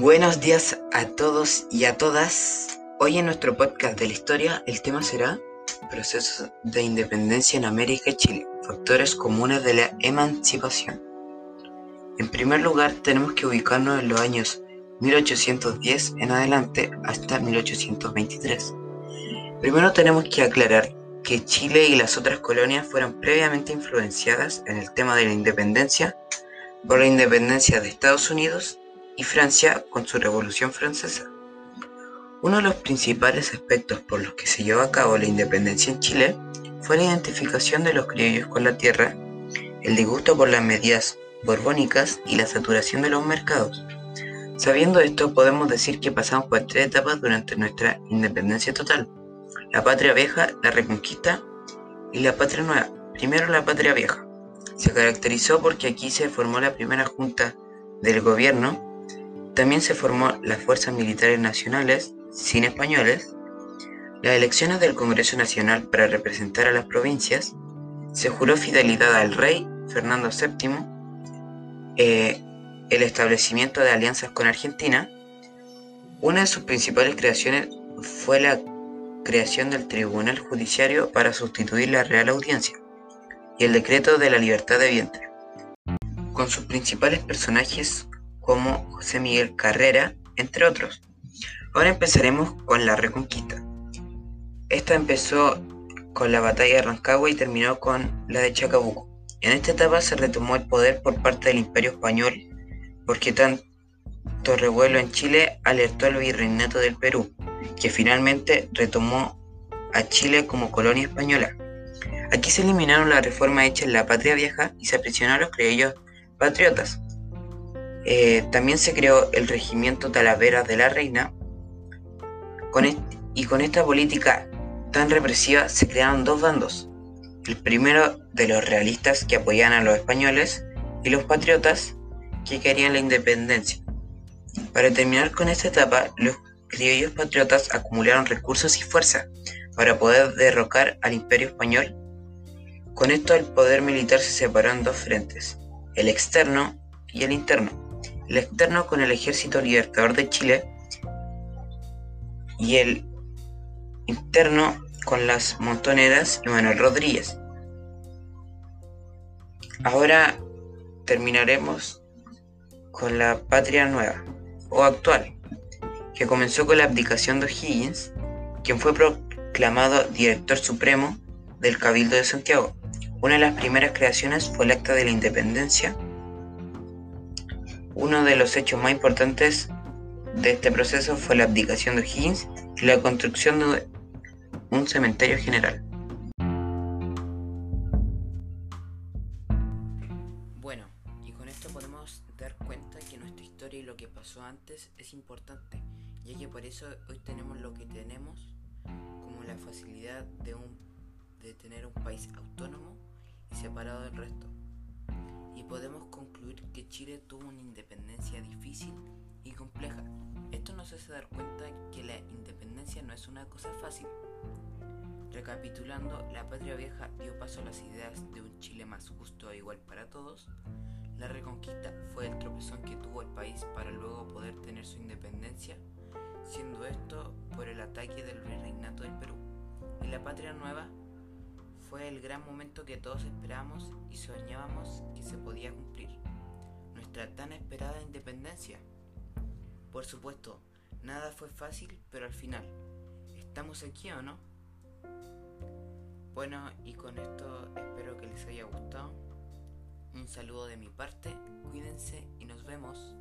Buenos días a todos y a todas. Hoy en nuestro podcast de la historia el tema será procesos de independencia en América y Chile, factores comunes de la emancipación. En primer lugar tenemos que ubicarnos en los años 1810 en adelante hasta 1823. Primero tenemos que aclarar que Chile y las otras colonias fueron previamente influenciadas en el tema de la independencia por la independencia de Estados Unidos y Francia con su Revolución Francesa. Uno de los principales aspectos por los que se llevó a cabo la independencia en Chile fue la identificación de los criollos con la tierra, el disgusto por las medidas borbónicas y la saturación de los mercados. Sabiendo esto, podemos decir que pasamos por tres etapas durante nuestra independencia total. La patria vieja, la reconquista y la patria nueva. Primero la patria vieja. Se caracterizó porque aquí se formó la primera junta del gobierno también se formó las Fuerzas Militares Nacionales, sin españoles, las elecciones del Congreso Nacional para representar a las provincias, se juró fidelidad al rey Fernando VII, eh, el establecimiento de alianzas con Argentina, una de sus principales creaciones fue la creación del Tribunal Judiciario para sustituir la Real Audiencia y el decreto de la libertad de vientre. Con sus principales personajes como José Miguel Carrera, entre otros. Ahora empezaremos con la Reconquista. Esta empezó con la batalla de Rancagua y terminó con la de Chacabuco. En esta etapa se retomó el poder por parte del Imperio Español porque tanto revuelo en Chile alertó al virreinato del Perú, que finalmente retomó a Chile como colonia española. Aquí se eliminaron las reformas hechas en la patria vieja y se aprisionó a los criollos patriotas. Eh, también se creó el regimiento Talavera de la Reina y con esta política tan represiva se crearon dos bandos. El primero de los realistas que apoyaban a los españoles y los patriotas que querían la independencia. Para terminar con esta etapa, los criollos patriotas acumularon recursos y fuerza para poder derrocar al imperio español. Con esto el poder militar se separó en dos frentes, el externo y el interno el externo con el Ejército Libertador de Chile y el interno con las montoneras y Manuel Rodríguez. Ahora terminaremos con la patria nueva o actual, que comenzó con la abdicación de O'Higgins, quien fue proclamado director supremo del Cabildo de Santiago. Una de las primeras creaciones fue el Acta de la Independencia uno de los hechos más importantes de este proceso fue la abdicación de Higgins y la construcción de un cementerio general. Bueno, y con esto podemos dar cuenta que nuestra historia y lo que pasó antes es importante, ya que por eso hoy tenemos lo que tenemos, como la facilidad de, un, de tener un país autónomo y separado del resto y podemos concluir que Chile tuvo una independencia difícil y compleja. Esto nos hace dar cuenta que la independencia no es una cosa fácil. Recapitulando, la patria vieja dio paso a las ideas de un Chile más justo e igual para todos. La reconquista fue el tropezón que tuvo el país para luego poder tener su independencia, siendo esto por el ataque del virreinato del Perú. Y la patria nueva fue el gran momento que todos esperábamos y soñábamos podía cumplir. Nuestra tan esperada independencia. Por supuesto, nada fue fácil, pero al final, ¿estamos aquí o no? Bueno, y con esto espero que les haya gustado. Un saludo de mi parte, cuídense y nos vemos.